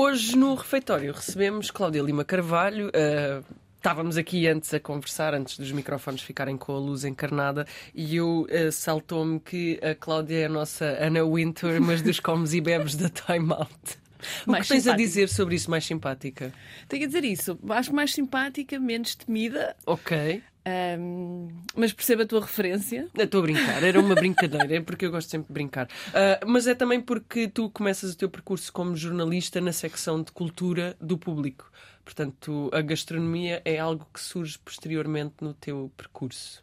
Hoje no refeitório recebemos Cláudia Lima Carvalho. Uh, estávamos aqui antes a conversar, antes dos microfones ficarem com a luz encarnada, e eu uh, saltou-me que a Cláudia é a nossa Anna Winter, mas dos comes e bebes da Time Out. O mais que tens simpática. a dizer sobre isso mais simpática? Tenho a dizer isso. Acho mais simpática, menos temida. Ok. Um, mas perceba a tua referência. Estou a brincar, era uma brincadeira, é porque eu gosto sempre de brincar. Uh, mas é também porque tu começas o teu percurso como jornalista na secção de cultura do público. Portanto, a gastronomia é algo que surge posteriormente no teu percurso.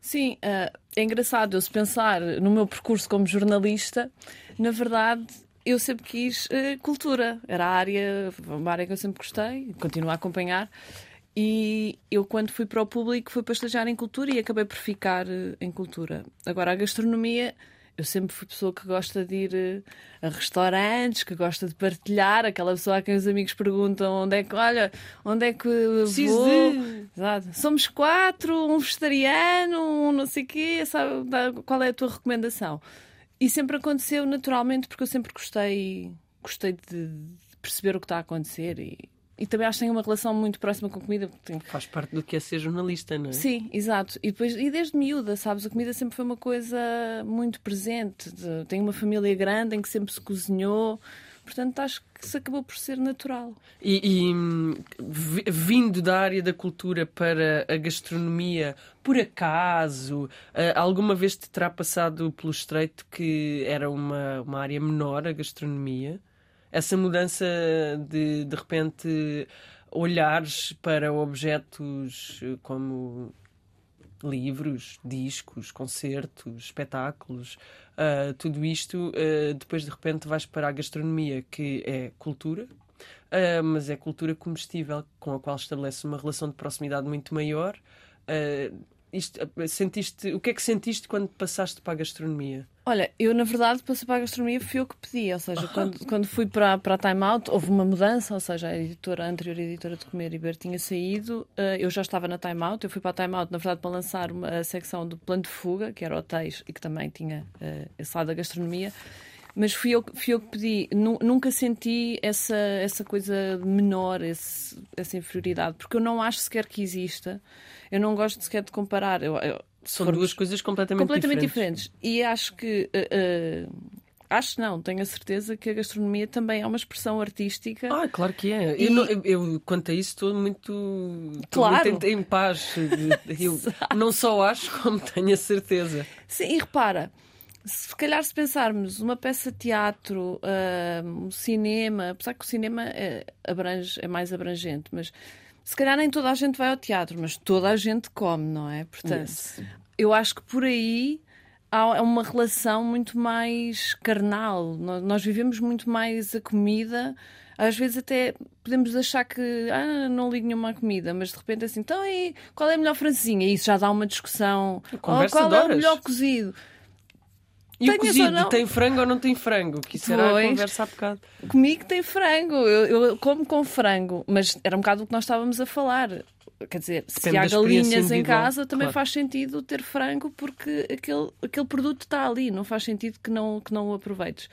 Sim, uh, é engraçado eu se pensar no meu percurso como jornalista, na verdade eu sempre quis uh, cultura. Era a área, uma área que eu sempre gostei, continuo a acompanhar. E eu, quando fui para o público, fui para estagiar em cultura e acabei por ficar uh, em cultura. Agora, a gastronomia, eu sempre fui pessoa que gosta de ir uh, a restaurantes, que gosta de partilhar, aquela pessoa a quem os amigos perguntam onde é que, olha, onde é que Preciso vou. Exato. Somos quatro, um vegetariano, um não sei o quê, sabe, qual é a tua recomendação? E sempre aconteceu naturalmente, porque eu sempre gostei, gostei de perceber o que está a acontecer e e também acho que tem uma relação muito próxima com a comida. Faz parte do que é ser jornalista, não é? Sim, exato. E, depois, e desde miúda, sabes, a comida sempre foi uma coisa muito presente. Tenho uma família grande em que sempre se cozinhou. Portanto, acho que isso acabou por ser natural. E, e vindo da área da cultura para a gastronomia, por acaso, alguma vez te terá passado pelo estreito que era uma, uma área menor, a gastronomia? Essa mudança de de repente olhares para objetos eh, como livros, discos, concertos, espetáculos, uh, tudo isto, uh, depois de repente vais para a gastronomia, que é cultura, uh, mas é cultura comestível, com a qual estabelece uma relação de proximidade muito maior. Isto, sentiste, o que é que sentiste quando passaste para a gastronomia? Olha, eu na verdade passei para a gastronomia fui eu que pedi, ou seja, quando, quando fui para, para a Time Out houve uma mudança, ou seja, a editora, a anterior editora de Comer e Beber tinha saído, uh, eu já estava na Time Out, eu fui para a Time Out na verdade para lançar uma secção do plano de fuga, que era hotéis e que também tinha uh, esse lado da gastronomia, mas fui eu, fui eu que pedi. Nunca senti essa, essa coisa menor, esse, essa inferioridade, porque eu não acho sequer que exista. Eu não gosto sequer de comparar. Eu, eu, São duas coisas completamente, completamente diferentes. diferentes. E acho que. Uh, uh, Acho não, tenho a certeza que a gastronomia também é uma expressão artística. Ah, claro que é. E... Eu, não, eu, eu, quanto a isso, estou muito, claro. muito em, em paz. eu não só acho, como tenho a certeza. Sim, e repara, se calhar se pensarmos uma peça de teatro, uh, um cinema, apesar que o cinema é, abrange, é mais abrangente, mas se calhar nem toda a gente vai ao teatro, mas toda a gente come, não é? Portanto, yes. eu acho que por aí há uma relação muito mais carnal. Nós vivemos muito mais a comida. Às vezes até podemos achar que ah, não ligo nenhuma comida, mas de repente assim, então aí, qual é a melhor francesinha? E isso já dá uma discussão. Oh, qual é o melhor cozido? E o cozido tem frango ou não tem frango? Que isso era a conversa há bocado. Comigo tem frango. Eu, eu, como com frango. Mas era um bocado o que nós estávamos a falar. Quer dizer, Depende se há galinhas em casa, também claro. faz sentido ter frango porque aquele, aquele produto está ali. Não faz sentido que não, que não o aproveites.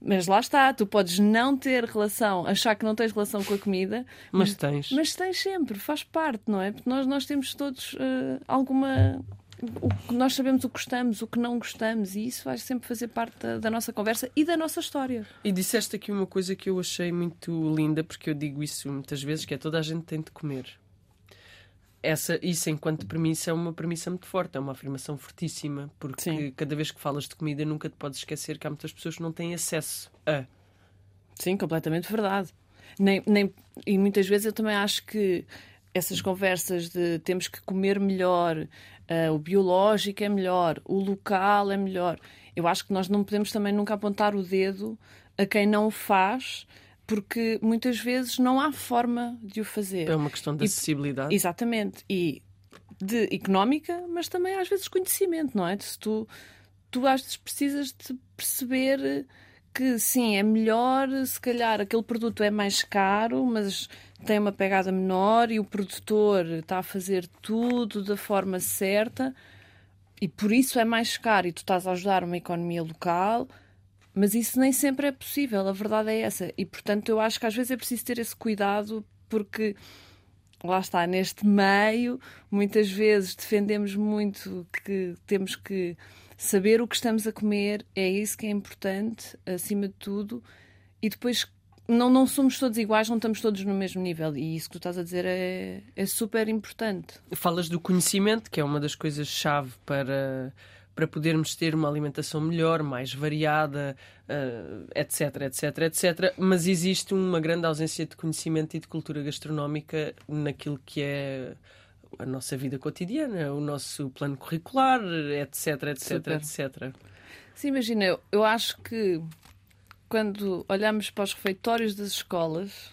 Mas lá está, tu podes não ter relação, achar que não tens relação com a comida, mas, mas tens. Mas tens sempre, faz parte, não é? Porque nós, nós temos todos uh, alguma o que nós sabemos o que gostamos, o que não gostamos, e isso vai sempre fazer parte da, da, nossa conversa e da nossa história. E disseste aqui uma coisa que eu achei muito linda, porque eu digo isso muitas vezes, que é toda a gente tem de comer. Essa, isso, enquanto premissa, é uma premissa muito forte, é uma afirmação fortíssima, porque Sim. cada vez que falas de comida nunca te podes esquecer que há muitas pessoas que não têm acesso a. Sim, completamente verdade. Nem, nem, e muitas vezes eu também acho que essas conversas de temos que comer melhor, uh, o biológico é melhor, o local é melhor. Eu acho que nós não podemos também nunca apontar o dedo a quem não o faz, porque muitas vezes não há forma de o fazer. É uma questão de acessibilidade. E, exatamente. E de económica, mas também às vezes conhecimento, não é? Se tu, tu às vezes precisas de perceber que sim, é melhor, se calhar aquele produto é mais caro, mas tem uma pegada menor e o produtor está a fazer tudo da forma certa e por isso é mais caro e tu estás a ajudar uma economia local, Mas isso nem sempre é possível, a verdade é essa. E portanto eu acho que às vezes é preciso ter esse cuidado porque lá está, neste meio, muitas vezes defendemos muito que temos que saber o que estamos a comer, é isso que é importante, acima de tudo, e depois não, não somos todos iguais, não estamos todos no mesmo nível. E isso que tu estás a dizer é, é super importante. Falas do conhecimento, que é uma das coisas-chave para, para podermos ter uma alimentação melhor, mais variada, uh, etc, etc, etc. Mas existe uma grande ausência de conhecimento e de cultura gastronómica naquilo que é a nossa vida cotidiana, o nosso plano curricular, etc, etc, Super. etc. Sim, imagina, eu, eu acho que quando olhamos para os refeitórios das escolas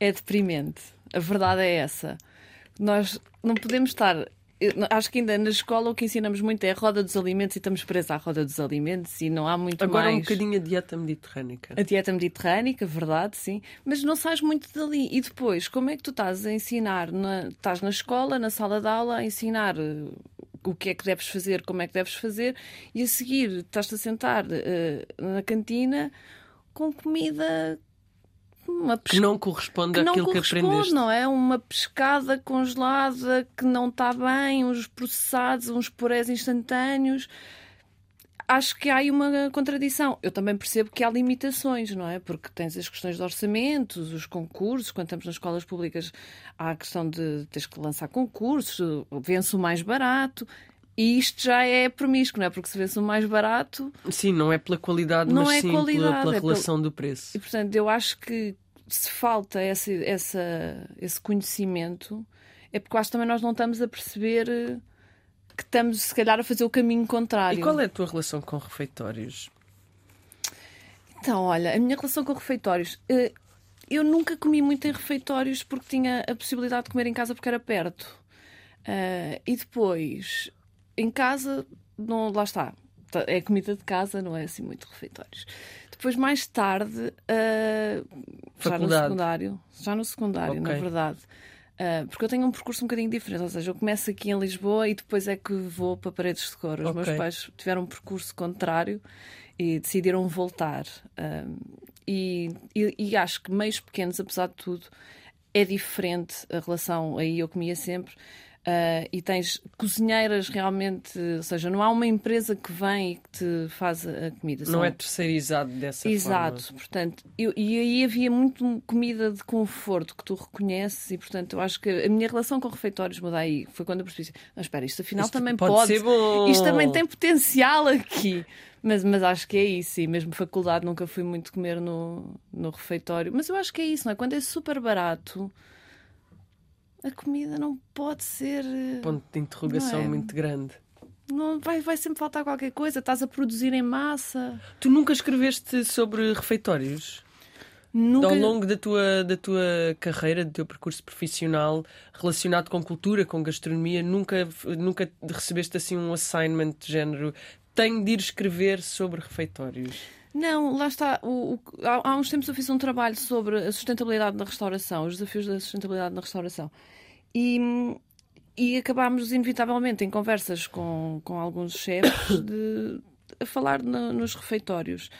é deprimente. A verdade é essa. Nós não podemos estar acho que ainda na escola o que ensinamos muito é a roda dos alimentos e estamos presos à roda dos alimentos e não há muito Agora mais. um bocadinho a dieta mediterrânica. A dieta mediterrânica, verdade, sim. Mas não sais muito dali. E depois, como é que tu estás a ensinar? Na... Estás na escola, na sala de aula, a ensinar uh, o que é que deves fazer, como é que deves fazer, e a seguir estás-te a sentar uh, na cantina com comida uma que não corresponde que àquilo que aprendeste. Não é uma pescada congelada que não está bem, uns processados, uns purés instantâneos. Acho que há aí uma contradição. Eu também percebo que há limitações, não é? Porque tens as questões de orçamentos, os concursos, quando estamos nas escolas públicas, há a questão de teres que lançar concursos, vence o mais barato. E isto já é promíscuo, não é? Porque se vê-se o mais barato. Sim, não é pela qualidade, não mas é sim qualidade, pela, pela é relação pelo... do preço. E portanto, eu acho que se falta esse, essa, esse conhecimento, é porque acho que também nós não estamos a perceber eh, que estamos, se calhar, a fazer o caminho contrário. E qual é a tua relação com refeitórios? Então, olha, a minha relação com refeitórios. Eh, eu nunca comi muito em refeitórios porque tinha a possibilidade de comer em casa porque era perto. Uh, e depois em casa, não, lá está. Tá, é comida de casa, não é assim muito refeitórios. Depois, mais tarde, uh, já no secundário, já no secundário, okay. na verdade. Uh, porque eu tenho um percurso um bocadinho diferente, ou seja, eu começo aqui em Lisboa e depois é que vou para Paredes de Cor. Os okay. meus pais tiveram um percurso contrário e decidiram voltar. Uh, e, e, e, acho que meios pequenos, apesar de tudo, é diferente a relação. Aí eu comia sempre Uh, e tens cozinheiras realmente, ou seja, não há uma empresa que vem e que te faz a comida. Não São... é terceirizado dessa Exato, forma. portanto, eu, e aí havia muito comida de conforto que tu reconheces e, portanto, eu acho que a minha relação com refeitórios muda aí. Foi quando eu percebi, mas espera, isto afinal isto também pode, pode. Ser bom. Isto também tem potencial aqui. Mas, mas acho que é isso, e mesmo faculdade nunca fui muito comer no, no refeitório. Mas eu acho que é isso, não é? Quando é super barato a comida não pode ser. Eh, Ponto de interrogação é? muito grande. Não, vai, vai sempre faltar qualquer coisa, estás a produzir em massa. Tu nunca escreveste sobre refeitórios? Nunca... Ao longo da tua, da tua carreira, do teu percurso profissional relacionado com cultura, com gastronomia, nunca, nunca recebeste assim um assignment de género tenho de ir escrever sobre refeitórios? Não, lá está. O, o, há, há, uns tempos eu fiz um trabalho sobre a sustentabilidade na restauração, os desafios da sustentabilidade na restauração. E, e acabámos, inevitavelmente, em conversas com, com alguns chefes, de, a falar no, nos refeitórios.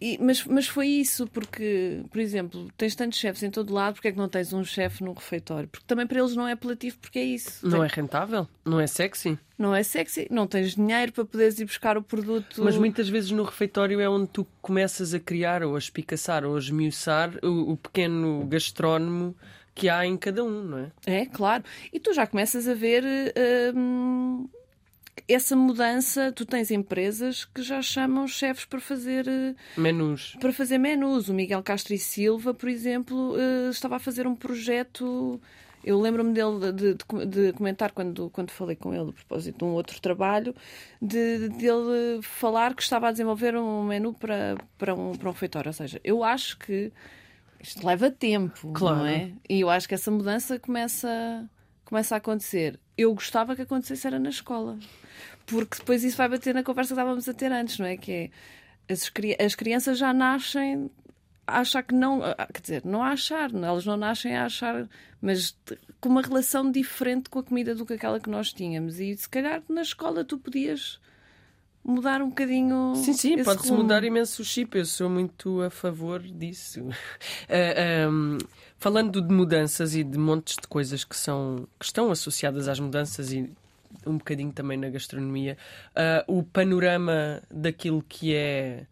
E, mas, mas foi isso, porque, por exemplo, tens tantos chefes em todo lado, porque é que não tens um chefe no refeitório? Porque também para eles não é apelativo, porque é isso. Não Tem... é rentável? Não é sexy? Não é sexy, não tens dinheiro para poderes ir buscar o produto. Mas muitas vezes no refeitório é onde tu começas a criar, ou a espicaçar, ou a esmiuçar o, o pequeno gastrónomo que há em cada um, não é? É, claro. E tu já começas a ver. Hum essa mudança, tu tens empresas que já chamam chefes para fazer eh, menus. Para fazer menus. O Miguel Castro e Silva, por exemplo, eh, estava a fazer um projeto. Eu lembro-me dele de, de, de, comentar quando, quando falei com ele a propósito de um outro trabalho, de, de ele falar que estava a desenvolver um menu para, para, um, para um refeitório. Ou seja, eu acho que isto leva tempo, claro. não é? E eu acho que essa mudança começa, começa a acontecer. Eu gostava que acontecesse era na escola porque depois isso vai bater na conversa que estávamos a ter antes, não é? Que é as, as crianças já nascem a achar que não, quer dizer, não a achar, elas não nascem a achar, mas com uma relação diferente com a comida do que aquela que nós tínhamos. E se calhar na escola tu podias mudar um bocadinho. Sim, sim, pode-se mudar imenso o chip. Eu sou muito a favor disso. Uh, um, falando de mudanças e de montes de coisas que, são, que estão associadas às mudanças e um bocadinho também na gastronomia, uh, o panorama daquilo que é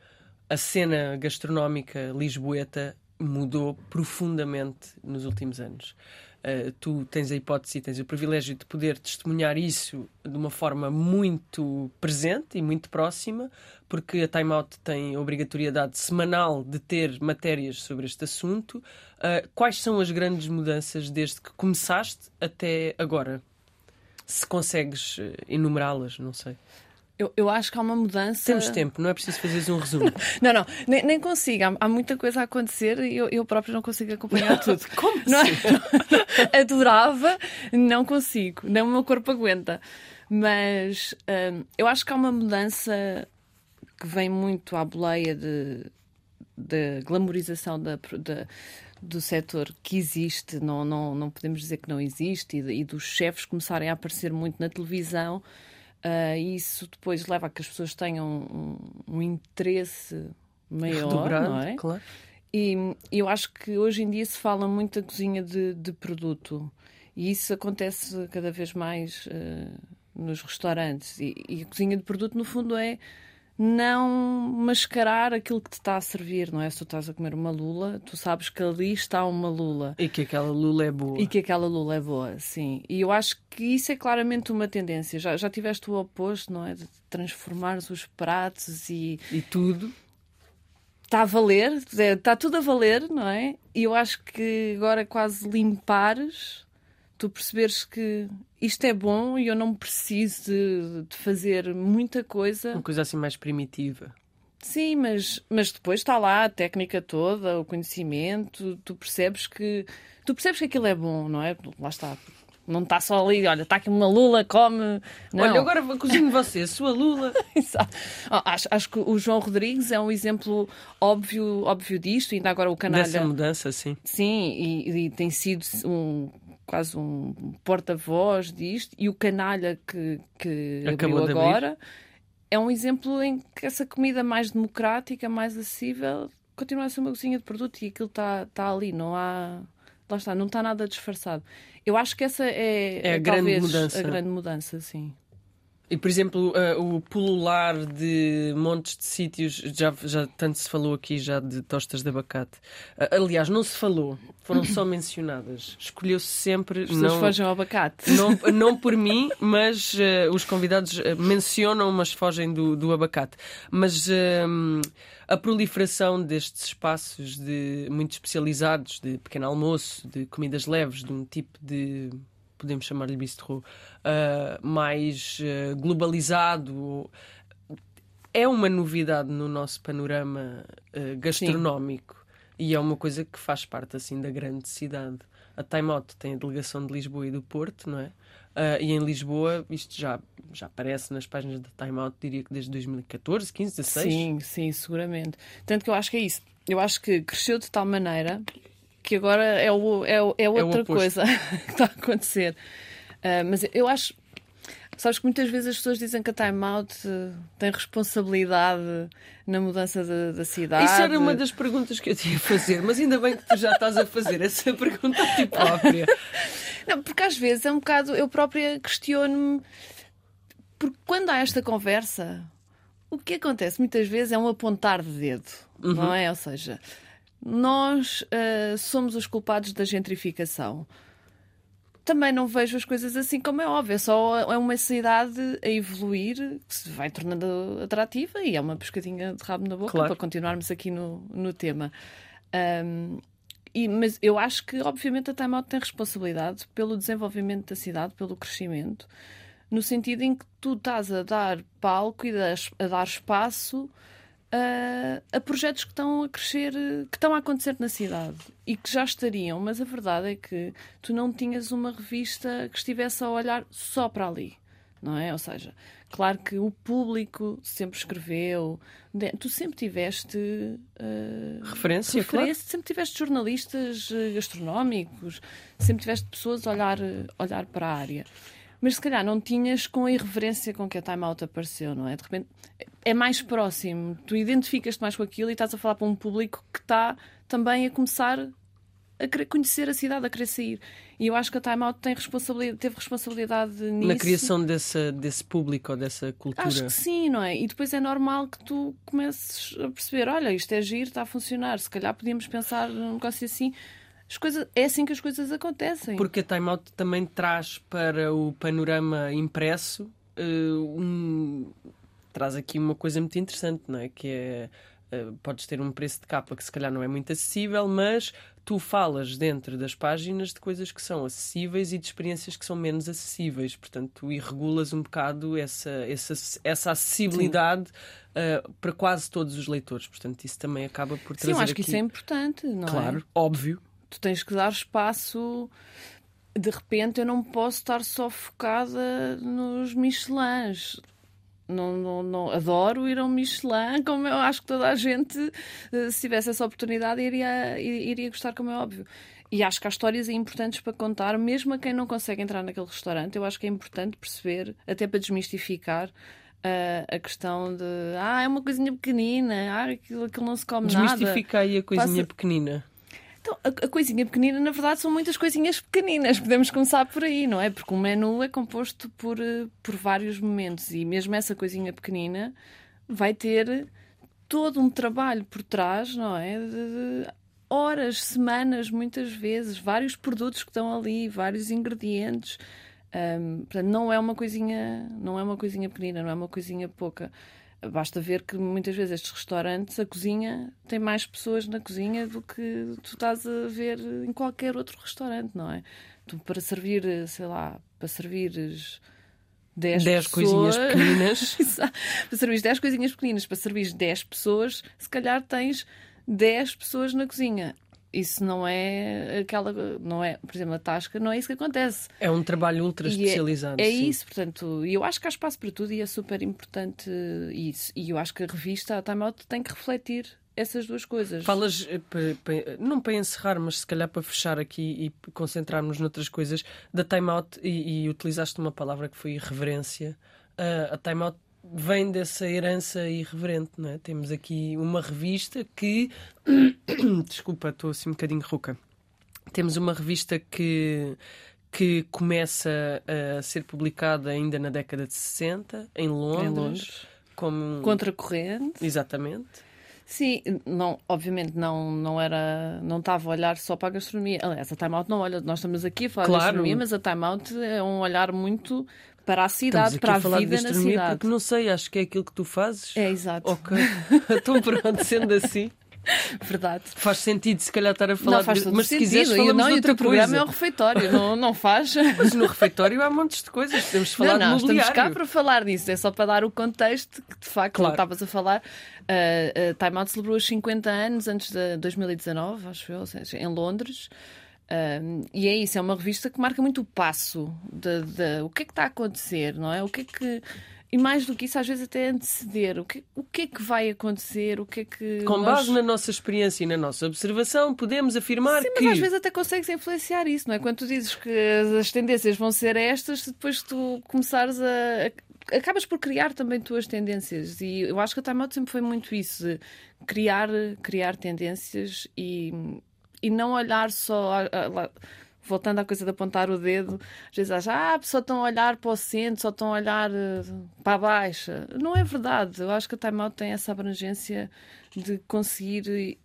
a cena gastronómica lisboeta mudou profundamente nos últimos anos. Uh, tu tens a hipótese e tens o privilégio de poder testemunhar isso de uma forma muito presente e muito próxima, porque a Time Out tem a obrigatoriedade semanal de ter matérias sobre este assunto. Uh, quais são as grandes mudanças desde que começaste até agora? Se consegues uh, enumerá-las, não sei. Eu, eu, acho que há uma mudança. Temos tempo, não é preciso fazeres um resumo. não, não, nem, nem consigo. Há, há, muita coisa a acontecer e eu, eu próprio não consigo acompanhar tudo. Como não, assim? não, adorava, não consigo, nem o meu corpo aguenta. Mas hum, eu acho que há uma mudança que vem muito à boleia de, de glamorização da, da do setor que existe, não, não, não podemos dizer que não existe, e, e dos chefes começarem a aparecer muito na televisão. Uh, isso depois leva a que as pessoas tenham um, um interesse maior, Redobrado, não é? Claro. E eu acho que hoje em dia se fala muito da cozinha de, de produto e isso acontece cada vez mais uh, nos restaurantes. E, e, a cozinha de produto, no fundo, é não mascarar aquilo que te está a servir, não é? Se tu estás a comer uma lula, tu sabes que ali está uma lula. E que aquela lula é boa. E que aquela lula é boa, sim. E eu acho que isso é claramente uma tendência. Já, já tiveste o oposto, não é? De transformar os pratos e. E tudo. Está a valer, está tudo a valer, não é? E eu acho que agora quase limpares tu perceberes que isto é bom e eu não preciso de, de, fazer muita coisa. Uma coisa assim mais primitiva. Sim, mas, mas depois está lá a técnica toda, o conhecimento, tu percebes que tu percebes que aquilo é bom, não é? Lá está. Não está só ali, olha, está aqui uma lula, come. Não. Olha, agora cozinho você, sua lula. Exato. acho, acho que o João Rodrigues é um exemplo óbvio, óbvio disto, ainda agora o canal. Dessa mudança, sim. Sim, e, e tem sido um quase um porta-voz disto, e o canalha que, que Acabou abriu agora é um exemplo em que essa comida mais democrática, mais acessível, continua a ser uma cozinha de produto e aquilo está tá ali, não há. Lá está, não está nada disfarçado. Eu acho que essa é, é a grande mudança. a grande mudança, sim. E, por exemplo, uh, o pulular de montes de sítios, já, já tanto se falou aqui já de tostas de abacate. Uh, aliás, não se falou, foram só mencionadas. Escolheu-se sempre. As pessoas fogem ao abacate. Não, não por mim, mas uh, os convidados mencionam, mas fogem do, do abacate. Mas a proliferação destes espaços de, muito especializados, de pequeno almoço, de comidas leves, de um tipo de podemos chamar-lhe bistrô, uh, mais uh, globalizado. É uma novidade no nosso panorama uh, gastronómico Sim. e é uma coisa que faz parte assim da grande cidade. A Time Out tem a delegação de Lisboa e do Porto, não é? e em Lisboa, isto já, já aparece nas páginas da Time Out, diria que desde 2014, 15, 16. Sim, sim, seguramente. Tanto que eu acho que é isso. Eu acho que cresceu de tal maneira que agora é, o, é, é outra é coisa que está a acontecer. Uh, mas eu acho. Sabes que muitas vezes as pessoas dizem que a Time Out tem responsabilidade na mudança da, da cidade. Isso era uma das perguntas que eu tinha a fazer, mas ainda bem que tu já estás a fazer essa pergunta a ti própria. Não, porque às vezes é um bocado. Eu própria questiono-me. Porque quando há esta conversa, o que acontece muitas vezes é um apontar de dedo, uhum. não é? Ou seja, nós uh, somos os culpados da gentrificação. Também não vejo as coisas assim como é óbvio, é só é uma cidade a evoluir que se vai tornando atrativa e é uma pescadinha de rabo na boca claro. para continuarmos aqui no, no tema. Um, e, mas eu acho que, obviamente, a Time Out tem responsabilidade pelo desenvolvimento da cidade, pelo crescimento, no sentido em que tu estás a dar palco e a dar espaço a, a, projetos que estão a crescer, que estão a acontecer na cidade e que já estariam, mas a verdade é que tu não tinhas uma revista que estivesse a olhar só para ali, não é? Ou seja, claro que o público sempre escreveu, tu sempre tiveste uh, referência, referência claro. sempre tiveste jornalistas eh, gastronómicos, sempre tiveste pessoas a olhar, olhar para a área. Mas se calhar não tinhas com a irreverência com que a Time Out apareceu, não é? De repente é mais próximo, tu identificas-te mais com aquilo e estás a falar para um público que está também a começar a querer conhecer a cidade, a querer sair. E eu acho que a Time Out tem responsabilidade, teve responsabilidade nisso. Na criação desse, desse público ou dessa cultura. Acho que sim, não é? E depois é normal que tu comeces a perceber: olha, isto é giro, está a funcionar. Se calhar podíamos pensar num negócio assim. As coisas, é assim que as coisas acontecem. Porque a Time Out também traz para o panorama impresso uh, um, traz aqui uma coisa muito interessante, não é? Que é uh, podes ter um preço de capa que se calhar não é muito acessível, mas tu falas dentro das páginas de coisas que são acessíveis e de experiências que são menos acessíveis. Portanto, e regulas um bocado essa, essa, essa acessibilidade uh, para quase todos os leitores. Portanto, isso também acaba por trazer. Sim, eu acho aqui... que isso é importante, não claro, é? Claro, óbvio tu tens que dar espaço. De repente, eu não posso estar só focada nos Michelins. Não, não, não, adoro ir a um Michelin, como eu acho que toda a gente, eh, se tivesse essa oportunidade, iria, iria gostar, como é óbvio. E acho que há histórias importantes para contar, mesmo a quem não consegue entrar naquele restaurante. Eu acho que é importante perceber, até para desmistificar, Uh, a questão de ah, é uma coisinha pequenina, ah, aquilo, aquilo não se come nada. Desmistificai a coisinha Passa... pequenina. Então, a, a, coisinha pequenina, na verdade, são muitas coisinhas pequeninas. Podemos começar por aí, não é? Porque um menu é composto por, eh, por vários momentos e mesmo essa coisinha pequenina vai ter todo um trabalho por trás, não é? De horas, semanas, muitas vezes, vários produtos que estão ali, vários ingredientes. Um, portanto, não é uma coisinha, não é uma coisinha pequenina, não é uma coisinha pouca. Basta ver que muitas vezes estes restaurantes, a cozinha, tem mais pessoas na cozinha do que tu estás a ver em qualquer outro restaurante, não é? Tu, para servir, sei lá, para servires 10, 10 coisinhas pequeninas. para servir 10 coisinhas pequeninas, para servir 10 pessoas, se calhar tens 10 pessoas na cozinha isso não é aquela, não é, por exemplo, a tasca, não é isso que acontece. É um trabalho ultra especializado. E é, é isso, portanto, e eu acho que há espaço para tudo e é super importante isso. E eu acho que a revista, a Time Out, tem que refletir essas duas coisas. Falas, eh, não para encerrar, mas se calhar para fechar aqui e concentrarmos noutras coisas, da Time Out, e, e utilizaste uma palavra que foi irreverência. Uh, a Time Out vem dessa herança irreverente, não é? Temos aqui uma revista que. Desculpa, estou assim um bocadinho rouca. Temos uma revista que, que começa a ser publicada ainda na década de 60, em Londres. Em Londres. Como... Contracorrente. Exatamente. Sim, não, obviamente não, não era, não estava a olhar só para a gastronomia. Aliás, a Time Out não olha, nós estamos aqui a falar claro. de gastronomia, mas a Time Out é um olhar muito para a cidade, para a, a vida na cidade. Porque não sei, acho que é aquilo que tu fazes. É, exato. Ok. então pronto, sendo assim. Verdade. Faz sentido, se calhar, estar a falar não, faz de... Mas se sentido. quiseres, falamos não, de outra teu programa é o refeitório, não, não faz? Mas no refeitório há montes de coisas, podemos falar não, não, de mobiliário. estamos cá para falar disso, é só para dar o contexto que, de facto, claro. estavas a falar. Uh, uh, Time Out celebrou os 50 anos antes de 2019, acho eu, seja, em Londres. E é isso, é uma revista que marca muito o passo de, de, o que é que está a acontecer, não é? O que é que e mais do que isso, às vezes até anteceder o que, o que é que vai acontecer, o que é que. Com nós... base na nossa experiência e na nossa observação, podemos afirmar Sim, que. Mas às vezes até consegues influenciar isso, não é? Quando tu dizes que as tendências vão ser estas, depois tu começares a. Acabas por criar também tuas tendências e eu acho que a Time Out sempre foi muito isso, criar, criar tendências e, e não olhar só a, a, voltando à coisa de apontar o dedo, às vezes acham, ah, só estão a olhar para o centro, só estão a olhar uh, para a baixa. Não é verdade. Eu acho que a Time Out tem essa abrangência de conseguir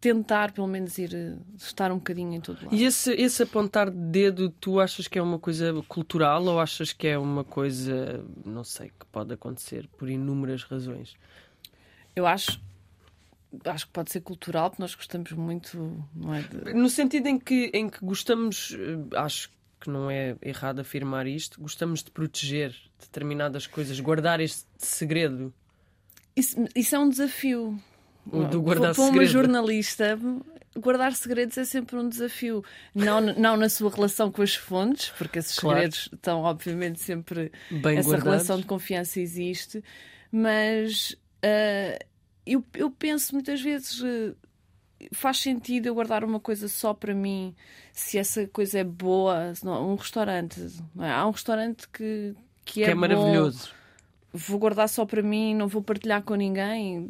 tentar, pelo menos, ir eh, estar um bocadinho em todo lado. E esse, esse apontar de dedo, tu achas que é uma coisa cultural ou achas que é uma coisa, não sei, que pode acontecer por inúmeras razões? Eu acho acho que pode ser cultural, porque nós gostamos muito, não é? De... No sentido em que, em que gostamos, eh, acho que não é errado afirmar isto, gostamos de proteger determinadas coisas, guardar este segredo. Isso, isso é um desafio. O do guardar Para uma jornalista, guardar segredos é sempre um desafio. Não, não na sua relação com as fontes, porque esses claro. segredos estão, obviamente, sempre. Bem essa guardados. relação de confiança existe, mas. Uh, eu, eu penso muitas vezes. Uh, faz sentido eu guardar uma coisa só para mim se essa coisa é boa? Não, um restaurante, é? há um restaurante que, que é, que é maravilhoso. Vou guardar só para mim, não vou partilhar com ninguém.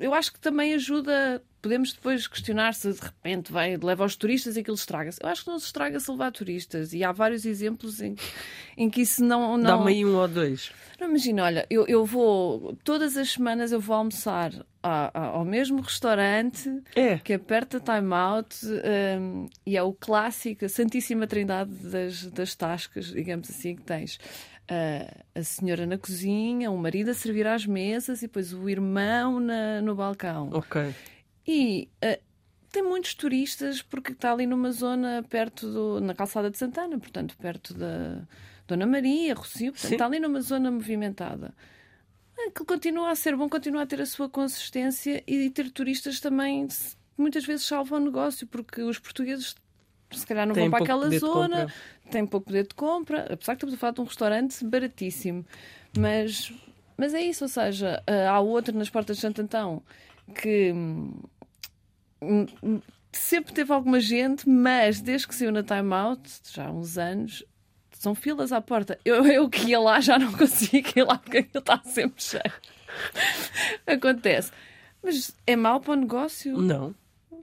Eu acho que também ajuda podemos depois questionar se de repente vai, leva os turistas e aquilo estraga-se. Eu acho que não se estraga se levar turistas. E há vários exemplos em, em que isso não. não... Dá-me aí um ou dois. Não, imagina, olha, eu, eu vou. Todas as semanas eu vou almoçar ao mesmo restaurante é. que perto da Time Out um, e é o clássico, a Santíssima Trindade das, das tascas, digamos assim, que tens. Uh, a senhora na cozinha, o marido a servir às mesas e depois o irmão na, no balcão. Ok. E uh, tem muitos turistas porque está ali numa zona perto do, na calçada de Santana, portanto, perto da Dona Maria, Rocio, portanto, está ali numa zona movimentada. Que continua a ser bom, continua a ter a sua consistência e ter turistas também muitas vezes salvam o negócio, porque os portugueses se calhar não tem vão para aquela zona, têm pouco poder de compra, apesar que estamos a falar de um restaurante baratíssimo. Mas, mas é isso, ou seja, eh, há outro nas portas de Santo Antão que hum, hum, sempre teve alguma gente, mas desde que saiu na Time Out, já há uns anos, são filas à porta. Eu, eu que ia lá já não consigo ir lá porque aquilo está sempre cheio. Acontece. Mas é mau para o negócio? Não.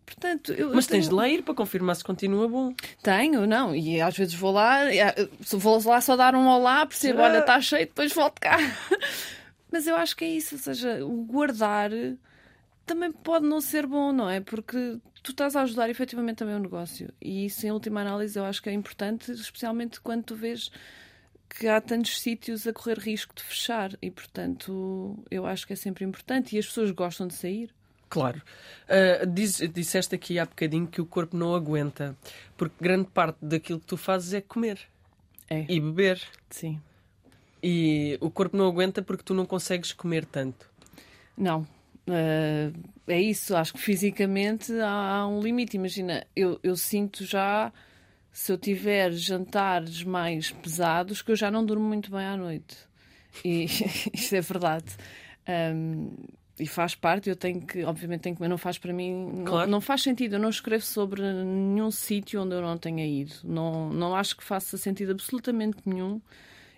Portanto, eu, Mas tens tenho... de lá ir para confirmar se continua bom. Tenho, não. E às vezes vou lá, vou lá só dar um olá, percebo, olha, está cheio, depois volto cá. Mas eu acho que é isso, ou seja, o guardar também pode não ser bom, não é? Porque tu estás a ajudar efetivamente também o negócio. E isso, em última análise, eu acho que é importante, especialmente quando tu vês que há tantos sítios a correr risco de fechar. E, portanto, eu acho que é sempre importante. E as pessoas gostam de sair. Claro. Uh, diz, disseste aqui há bocadinho que o corpo não aguenta, porque grande parte daquilo que tu fazes é comer é. e beber. Sim. E o corpo não aguenta porque tu não consegues comer tanto. Não, Uh, é isso, acho que fisicamente há, há um limite. Imagina, eu, eu, sinto já, se eu tiver jantares mais pesados, que eu já não durmo muito bem à noite. E isto é verdade. Um, e faz parte, eu tenho que, obviamente, tenho que comer, não faz para mim, claro. não, não, faz sentido. Eu não escrevo sobre nenhum sítio onde eu não tenha ido. Não, não acho que faça sentido absolutamente nenhum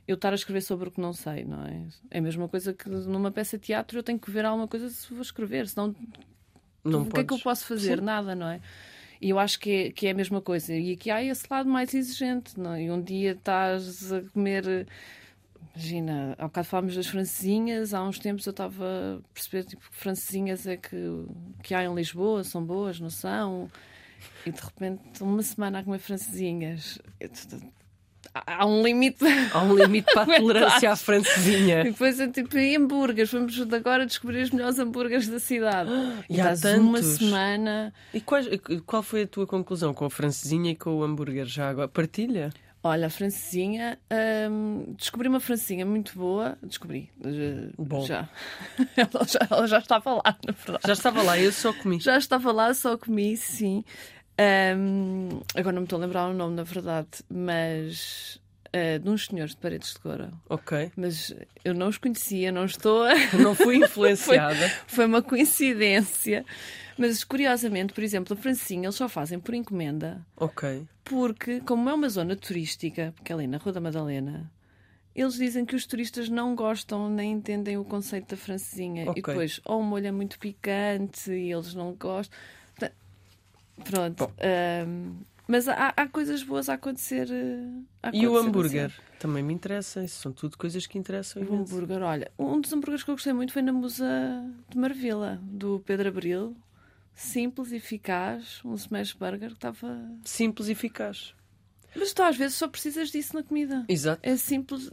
eu estar a escrever sobre o que não sei, não é? É a mesma coisa que numa peça de teatro eu tenho que ver alguma coisa se vou escrever, senão não o podes. que é que eu posso fazer? Sim. Nada, não é? E eu acho que é, que é a mesma coisa. E aqui há esse lado mais exigente, não é? E um dia estás a comer. Imagina, há bocado falámos das francesinhas, há uns tempos eu estava a perceber tipo, que francesinhas é que, que há em Lisboa, são boas, não são? E de repente, uma semana a comer francesinhas há um limite. Há um limite para a tolerância à francesinha. E depois é tipo em hambúrgueres. Vamos agora descobrir os melhores hambúrgueres da cidade. E, e há tantos. uma semana. E qual, qual foi a tua conclusão com a francesinha e com o hambúrguer já agora? Partilha? Olha, a francesinha, hum, descobri uma francesinha muito boa. Descobri. Bom. Já. ela, já. ela já estava lá, na verdade. Já estava lá, eu só comi. Já estava lá, só comi, sim. Um, agora não me estou a lembrar o nome, na verdade, mas uh, de uns senhores de Paredes de Cora. Ok. Mas eu não os conhecia, não estou. A... Não fui influenciada. foi, foi, uma coincidência. Mas curiosamente, por exemplo, a Francinha eles só fazem por encomenda. Ok. Porque, como é uma zona turística, porque é ali na Rua da Madalena, eles dizem que os turistas não gostam nem entendem o conceito da francesinha. Okay. E depois, ou o molho é muito picante e eles não gostam. Pronto. Um, mas há, há, coisas boas a acontecer. A acontecer e o hambúrguer? Assim. Também me interessa. Isso são tudo coisas que interessam. O hambúrguer, olha, um dos hambúrgueres que eu gostei muito foi na Musa de Marvila, do Pedro Abril. Simples, eficaz, um smash burger que estava. Simples e eficaz. Mas tu às vezes só precisas disso na comida. Exato. É simples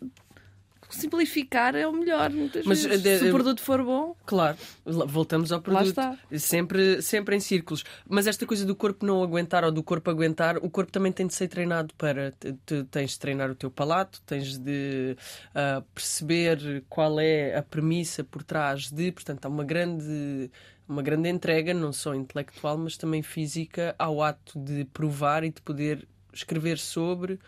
simplificar é o melhor, muitas Mas, vezes. De, Se o produto for bom. Claro, voltamos ao produto. Lá está. Sempre, sempre em círculos. Mas esta coisa do corpo não aguentar ou do corpo aguentar, o corpo também tem de ser treinado para. Tu tens de treinar o teu palato, tens de uh, perceber qual é a premissa por trás de. Portanto, há uma grande uma grande entrega, não só intelectual, mas também física, ao ato de provar e de poder escrever sobre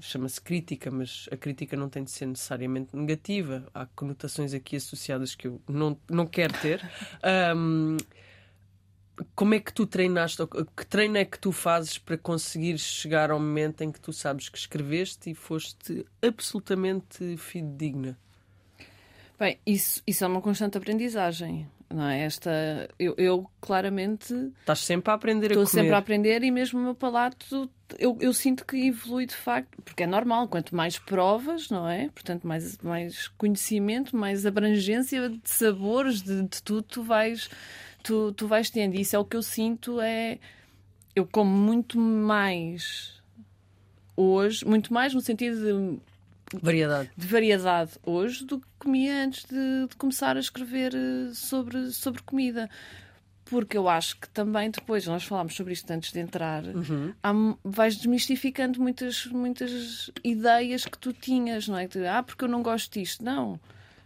chama-se crítica, mas a crítica não tem de ser necessariamente negativa. Há conotações aqui associadas que eu não, não quero ter. Um, como é que tu treinaste? Que treino é que tu fazes para conseguir chegar ao momento em que tu sabes que escreveste e foste absolutamente fidedigna? Bem, isso, isso é uma constante aprendizagem. Não é? Esta, eu, eu claramente. Estás sempre a aprender a Estou comer. sempre a aprender e mesmo o meu palato, eu, eu sinto que evolui de facto, porque é normal, quanto mais provas, não é? Portanto, mais, mais conhecimento, mais abrangência de sabores, de, de tudo, tu vais, tu, tu vais tendo. E isso é o que eu sinto, é. Eu como muito mais hoje, muito mais no sentido de Variedade. de variedade hoje do que comia antes de, de começar a escrever eh, sobre, sobre comida. Porque eu acho que também depois, nós falámos sobre isto antes de entrar, há, vais desmistificando muitas, muitas ideias que tu tinhas, não é? Ah, porque eu não gosto disto. Não.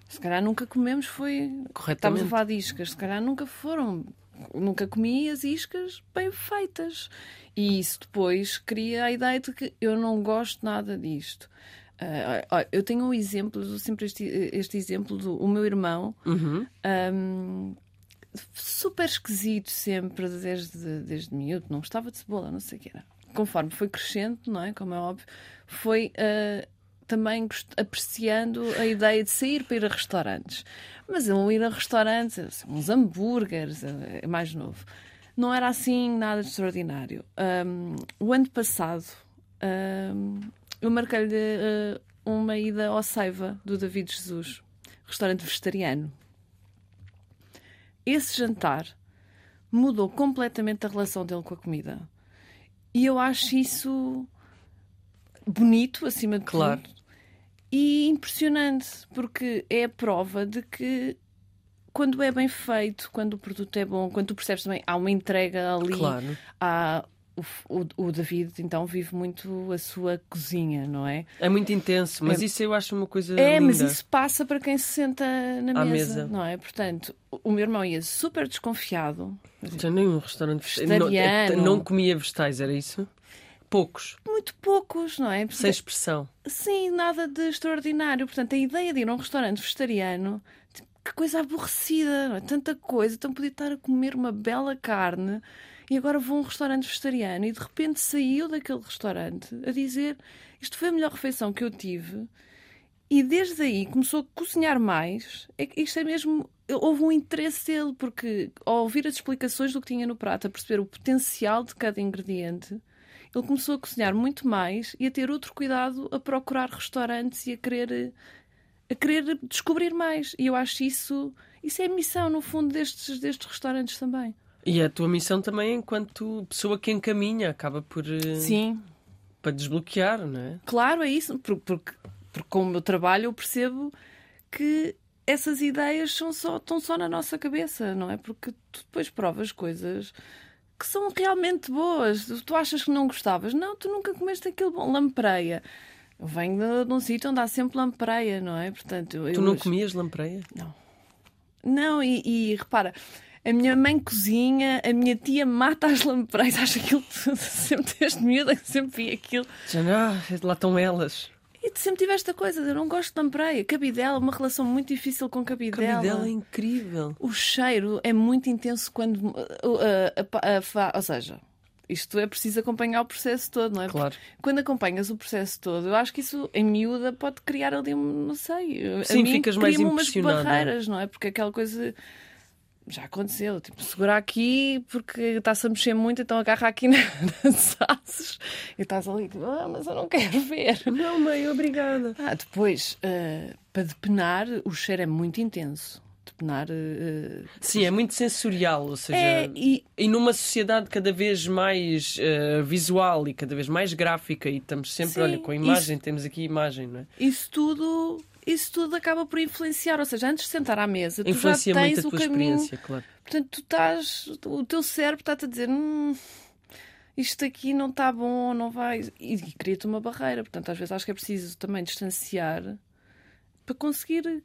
Se calhar nunca comemos foi. Estamos a Corretamente. de iscas. Se calhar nunca foram. Nunca comi as iscas bem feitas. E isso depois cria a ideia de que eu não gosto nada disto. Ah, olha, eu tenho um exemplo, sempre este, este exemplo do o meu irmão, Uhum. ahm, super esquisito sempre, desde, desde miúdo, não gostava de cebola, não sei o que era. Conforme foi crescendo, não é? Como é óbvio, foi ah, também apreciando a ideia de sair para ir a restaurantes. Mas eu ir a restaurantes, assim, uns hambúrgueres, é é mais novo. Não era assim nada de extraordinário. Ahm, o ano passado, ahm, eu marquei-lhe ah, uma ida ao Saiva do David Jesus, restaurante vegetariano. Esse jantar mudou completamente a relação dele com a comida. E eu acho isso bonito, acima de Claro. tudo, e impressionante, porque é a prova de que quando é bem feito, quando o produto é bom, quando tu percebes também, há uma entrega ali, Claro. há, o, o, David então vive muito a sua cozinha, não é? É muito intenso, mas isso eu acho uma coisa É, linda. mas isso passa para quem se senta na mesa, mesa. não é? Portanto, o meu irmão ia super desconfiado, Já nem um restaurante Vegetariano. Não, não comia vegetais, era isso? Poucos. muito poucos, não é? Sem expressão. Sim, nada de extraordinário. Portanto, a ideia de ir a um restaurante vegetariano, que coisa aborrecida, não é? Tanta coisa, então podia estar a comer uma bela carne e agora vou a um restaurante vegetariano e de repente saiu daquele restaurante a dizer isto foi a melhor refeição que eu tive e desde aí começou a cozinhar mais. É isto é mesmo. Houve um interesse dele, porque ao ouvir as explicações do que tinha no prato, a perceber o potencial de cada ingrediente, ele começou a cozinhar muito mais e a ter outro cuidado a procurar restaurantes e a querer, a querer descobrir mais. E eu acho isso. Isso é a missão, no fundo, destes, destes restaurantes também. E a tua missão também, enquanto pessoa que encaminha, acaba por. eh, Sim, Para desbloquear, não é? Claro, é isso, por- porque, porque com o meu trabalho eu percebo que essas ideias são só, estão só na nossa cabeça, não é? Porque tu depois provas coisas que são realmente boas. Tu achas que não gostavas? Não, tu nunca comeste aquilo bom. Lampreia. Eu venho de, de um sítio onde há sempre lampreia, não é? Portanto, eu, Tu não eu- comias lampreia? Não, e, e repara, a minha mãe cozinha, a minha tia mata as lampreias, acho aquilo tudo, sempre desde miúda, sempre vi aquilo. Já, ah, lá estão elas. E tu sempre tiveste a coisa, de eu não gosto de lampreia. Cabidela, uma relação muito difícil com cabidela. Cabidela é incrível. O cheiro é muito intenso quando. uh, uh, a- a- a ou seja, isto é preciso acompanhar o processo todo, não é? Claro. Porque Quando acompanhas o processo todo, eu acho que isso em miúda pode criar ali um. Não sei. a Sim, mim ficas mais umas barreiras, não é? Porque aquela coisa. Já aconteceu, tipo, segurar aqui porque está-se a mexer muito, então agarra aqui na- nas asas e estás ali, tipo, ah, mas eu não quero ver. Não, mãe, obrigada. Ah, depois, ah, para depenar, o cheiro é muito intenso. Depenar. ah, Sim, é muito sensorial, ou seja. é, e E numa sociedade cada vez mais eh, visual e cada vez mais gráfica, e estamos sempre, Sim, olha, com a imagem, temos aqui imagem, não é? isso tudo, isso tudo acaba por influenciar. Ou seja, antes de sentar à mesa, tu Influencia já muito tens a o tua caminho. experiência, claro. Portanto, tu estás. O teu cérebro está-te a dizer. Hum, isto aqui não está bom, não vai. E, e cria-te uma barreira. Portanto, às vezes acho que é preciso também distanciar para conseguir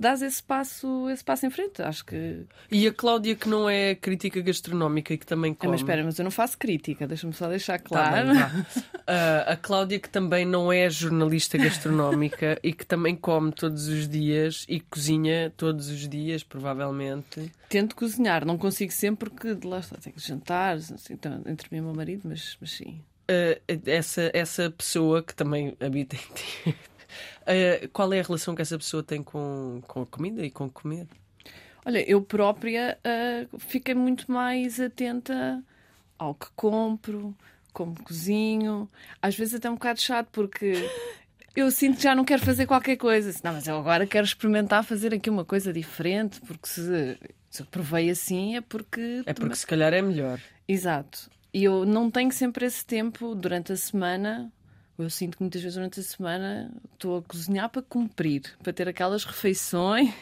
dás esse passo, esse passo em frente. Acho que. E a Cláudia, que não é crítica gastronómica e que também come. mas espera, mas eu não faço crítica, deixa-me só deixar Tá claro. bem, vá. Ah, a Cláudia, que também não é jornalista gastronómica e que também come todos os dias e cozinha todos os dias, provavelmente. Tento cozinhar, não consigo sempre porque de lá está, tenho que jantar, assim, então, entre mim e o meu marido, mas, mas sim. Ah, essa, essa pessoa que também habita em ti, ah, qual é a relação que essa pessoa tem com, com a comida e com comer? Olha, eu própria ah, fiquei muito mais atenta ao que compro, como cozinho. Às vezes até um bocado chato, porque eu sinto que já não quero fazer qualquer coisa. Não, mas eu agora quero experimentar fazer aqui uma coisa diferente, porque se, se eu provei assim é porque. É porque se calhar é melhor. Exato. E eu não tenho sempre esse tempo durante a semana. Eu sinto que muitas vezes durante a semana estou a cozinhar para cumprir, para ter aquelas refeições.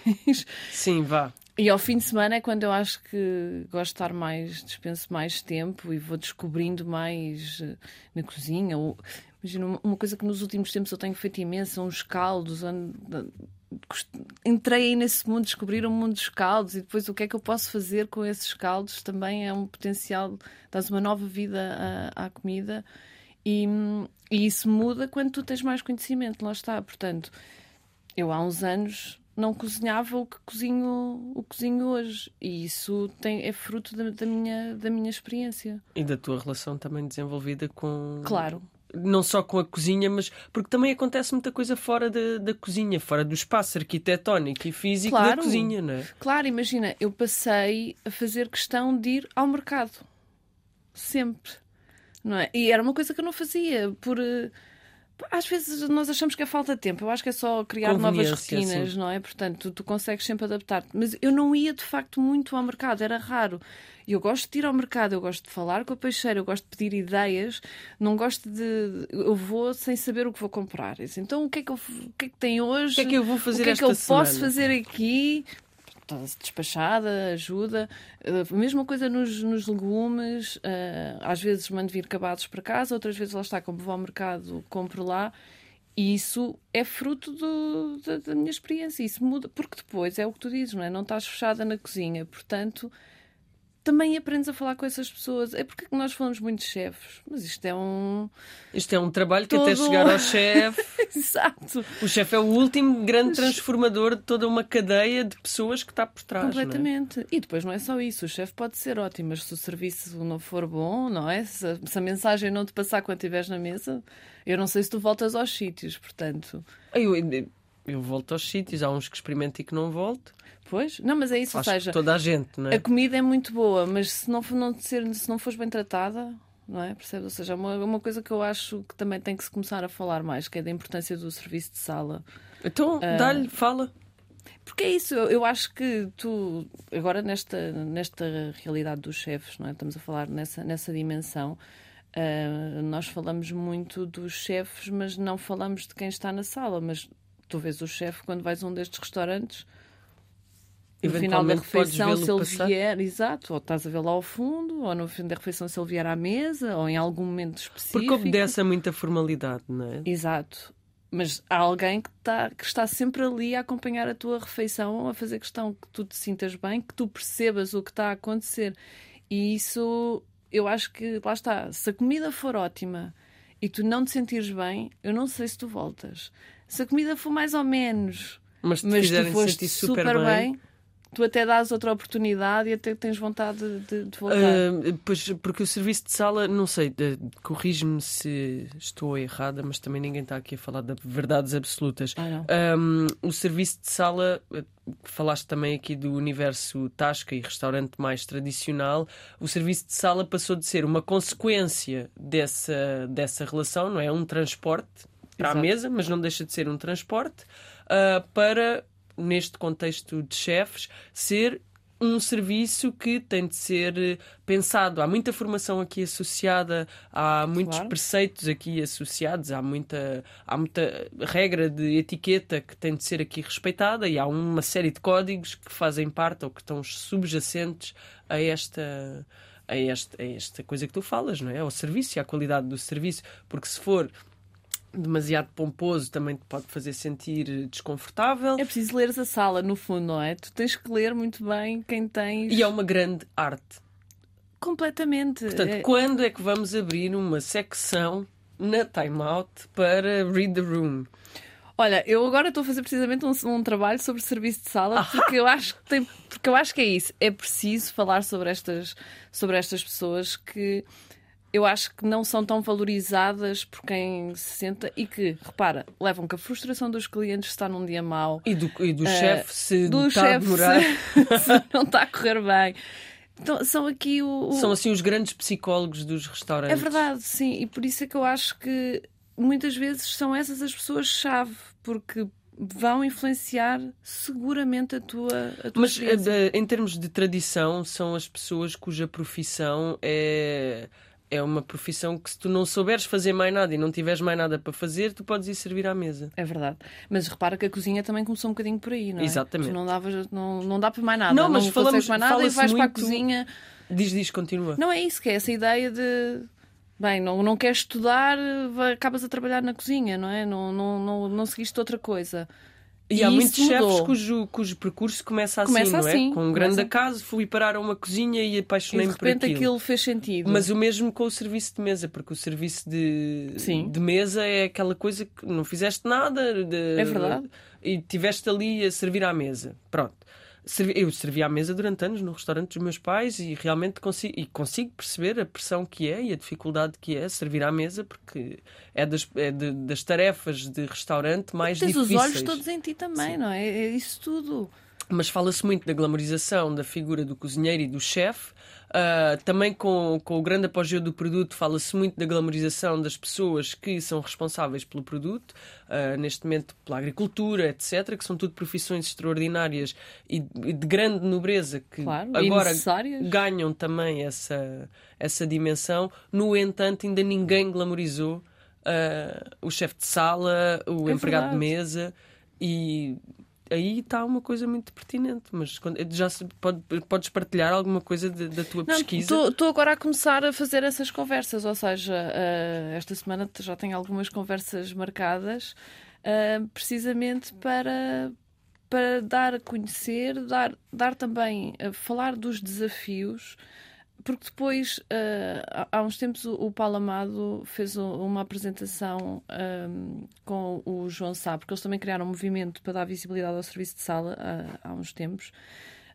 Sim, vá. E ao fim de semana é quando eu acho que gosto de estar mais, dispenso mais tempo e vou descobrindo mais eh, na cozinha. Ou, imagina, uma- coisa que nos últimos tempos eu tenho feito imenso são os caldos. Entrei aí nesse mundo, descobrir o mundo dos caldos e depois o que é que eu posso fazer com esses caldos também é um potencial, dás uma nova vida à, à comida e, e isso muda quando tu tens mais conhecimento, lá está. Portanto, eu há uns anos não cozinhava o que cozinho, o que cozinho hoje. E isso tem, é fruto da, da minha, da minha experiência. E da tua relação também desenvolvida com. Claro. Não só com a cozinha, mas porque também acontece muita coisa fora da, da cozinha, fora do espaço arquitetónico e físico da Claro. cozinha, não é? Claro, imagina, eu passei a fazer questão de ir ao mercado. Sempre. Não é? E era uma coisa que eu não fazia por. eh, Às vezes nós achamos que é falta de tempo. Eu acho que é só criar novas rotinas, sim. não é? Portanto, tu, consegues sempre adaptar-te. Mas eu não ia de facto muito ao mercado, era raro. Eu gosto de ir ao mercado, eu gosto de falar com a peixeira, eu gosto de pedir ideias, não gosto de. Eu vou sem saber o que vou comprar. Então o que é que, eu... o que, é que tem hoje? O que é que eu vou fazer O que é que eu posso semana? fazer aqui? Está despachada, ajuda. Uh, mesma coisa nos, nos legumes. uh, às vezes mando vir acabados para casa, outras vezes lá está, como vou ao mercado, compro lá. E isso é fruto do- da, da minha experiência. Isso muda, porque depois é o que tu dizes, não é? Não estás fechada na cozinha. Portanto, também aprendes a falar com essas pessoas. É porque nós falamos muito de chefes, mas isto é um. Isto é um trabalho que até Todo- chegar ao chefe. Exato! O chefe é o último grande transformador de toda uma cadeia de pessoas que está por trás. é? Completamente. E depois não é só isso. O chefe pode ser ótimo, mas se o serviço não for bom, não é? Se, a- se a mensagem não te passar quando estiveres na mesa, eu não sei se tu voltas aos sítios. Portanto, Eu, eu, volto aos sítios, há uns que experimento e que não volto. pois. Não, mas é isso. Acho ou seja, toda a gente, não é? a comida é muito boa, mas se não, for- não, ser, se não fores bem tratada. Não é? Percebes? Ou seja, é uma, uma coisa que eu acho que também tem que se começar a falar mais, que é da importância do serviço de sala. Então, Ah. dá-lhe, fala. Porque é isso, eu, eu acho que tu, agora nesta, nesta realidade dos chefes, não é? estamos a falar nessa, nessa dimensão, ah, nós falamos muito dos chefes, mas não falamos de quem está na sala. Mas tu vês o chefe quando vais a um destes restaurantes, no final da refeição, se ele passar. vier, exato, ou estás a vê-lo ao fundo, ou no fim da refeição, se ele vier à mesa, ou em algum momento específico. Porque obedece a muita formalidade, não é? Exato. Mas há alguém que está, que está sempre ali a acompanhar a tua refeição, a fazer questão que tu te sintas bem, que tu percebas o que está a acontecer. E isso, eu acho que, lá está, se a comida for ótima e tu não te sentires bem, eu não sei se tu voltas. Se a comida for mais ou menos, Mas mas tu foste super, super, bem, tu até dás outra oportunidade e até tens vontade de, de- voltar. Ah, pois, porque o serviço de sala, não sei, de- corrige-me se estou errada, mas também ninguém está aqui a falar de verdades absolutas. Ah. Um, o serviço de sala, eh, falaste também aqui do universo tasca e restaurante mais tradicional. O serviço de sala passou de ser uma consequência dessa, dessa relação, não é? Um transporte para Exato. a mesa, mas não deixa de ser um transporte, ah, para, neste contexto de chefes, ser um serviço que tem de ser eh, pensado. Há muita formação aqui associada, há muitos Claro. preceitos aqui associados, há muita, há muita regra de etiqueta que tem de ser aqui respeitada e há uma série de códigos que fazem parte ou que estão subjacentes a esta. A esta, a esta coisa que tu falas, não é? Ao serviço e à qualidade do serviço. Porque se for demasiado pomposo também te pode fazer sentir desconfortável. É preciso leres a sala, no fundo, não é? Tu tens que ler muito bem quem tens. E é uma grande arte. Completamente. Portanto, é... quando é que vamos abrir uma secção na Time Out para Read the Room? Olha, eu agora estou a fazer precisamente um, um trabalho sobre serviço de sala porque eu acho que tem, porque eu acho que é isso. É preciso falar sobre estas, sobre estas pessoas que eu acho que não são tão valorizadas por quem se senta e que, repara, levam que a frustração dos clientes está num dia mau. E do, e do uh, chefe se do está a demorar. Se, se não está a correr bem. Então, são aqui o, o, São assim os grandes psicólogos dos restaurantes. É verdade, sim. E por isso é que eu acho que muitas vezes são essas as pessoas-chave, porque vão influenciar seguramente a tua, a tua Mas eh, em termos de tradição, são as pessoas cuja profissão é é uma profissão que se tu não souberes fazer mais nada e não tiveres mais nada para fazer, tu podes ir servir à mesa. É verdade. Mas repara que a cozinha também começou um bocadinho por aí, não é? Exatamente. Tu não, davas, não, não dá para mais nada. Não, mas não falamos, mais nada e vais muito... para a cozinha. Diz, diz, continua. Não é isso, que é essa ideia de bem, não, não queres estudar, acabas a trabalhar na cozinha, não é? Não, não, não, não seguiste outra coisa. E, e há muitos chefes cujo, cujo percurso começa assim, começa não é? Assim, com um grande acaso, fui parar a uma cozinha e apaixonei-me por aquilo. de repente aquilo fez sentido. Mas o mesmo com o serviço de mesa, porque o serviço de, Sim. de mesa é aquela coisa que não fizeste nada. De, é verdade. E estiveste ali a servir à mesa. Pronto. Eu servi à mesa durante anos no restaurante dos meus pais e realmente consigo, e consigo perceber a pressão que é e a dificuldade que é servir à mesa, porque é das, é de, das tarefas de restaurante mais tens difíceis. Tens os olhos todos em ti também, Sim. não é? É isso tudo. Mas fala-se muito da glamorização da figura do cozinheiro e do chefe, Uh, também com, com o grande apogeu do produto, fala-se muito da glamorização das pessoas que são responsáveis pelo produto, uh, neste momento pela agricultura, etc., que são tudo profissões extraordinárias e, de grande nobreza que claro, agora ganham também essa, essa dimensão. No entanto, ainda ninguém glamorizou uh, o chefe de sala, o é empregado verdade. de mesa e aí está uma coisa muito pertinente, mas já se pode, podes partilhar alguma coisa de, da tua pesquisa? Estou agora a começar a fazer essas conversas, ou seja, uh, esta semana já tenho algumas conversas marcadas, uh, precisamente para, para dar a conhecer, dar, dar também, uh, falar dos desafios porque depois, uh, há uns tempos, o, Paulo Amado fez uma apresentação um, com o João Sá, porque eles também criaram um movimento para dar visibilidade ao serviço de sala uh, há uns tempos.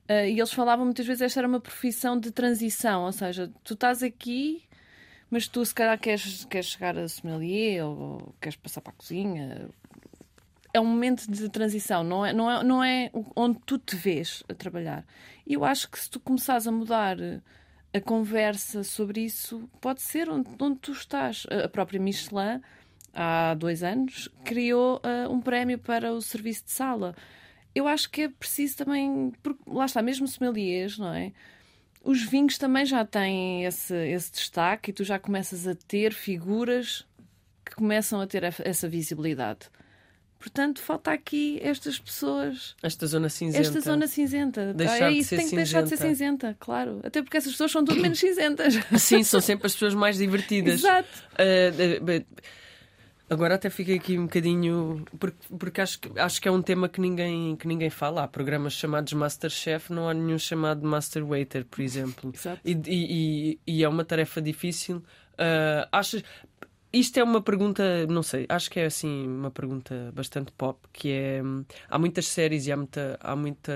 Uh, e eles falavam muitas vezes esta era uma profissão de transição, ou seja, tu estás aqui, mas tu se calhar queres, queres chegar a sommelier ou, ou queres passar para a cozinha. É um momento de transição, não é, não, é, não é onde tu te vês a trabalhar. E eu acho que se tu começares a mudar a conversa sobre isso pode ser onde, onde tu estás. A própria Michelin, há dois anos, criou uh, um prémio para o serviço de sala. Eu acho que é preciso também, porque lá está, mesmo sommeliers, não é? Os vinhos também já têm esse, esse destaque e tu já começas a ter figuras que começam a ter essa visibilidade. Portanto, falta aqui estas pessoas. Esta zona cinzenta. Esta zona cinzenta. Deixar é isso, tem que cinzenta. deixar de ser cinzenta, claro. Até porque essas pessoas são tudo menos cinzentas. Sim, são sempre as pessoas mais divertidas. Exato. Uh, agora até fiquei aqui um bocadinho. Porque, porque acho, que, acho que é um tema que ninguém, que ninguém fala. Há programas chamados Masterchef, não há nenhum chamado Master Waiter, por exemplo. Exato. E, e, e, e é uma tarefa difícil. Uh, achas, isto é uma pergunta, não sei, acho que é assim uma pergunta bastante pop, que é há muitas séries e há muita, há muita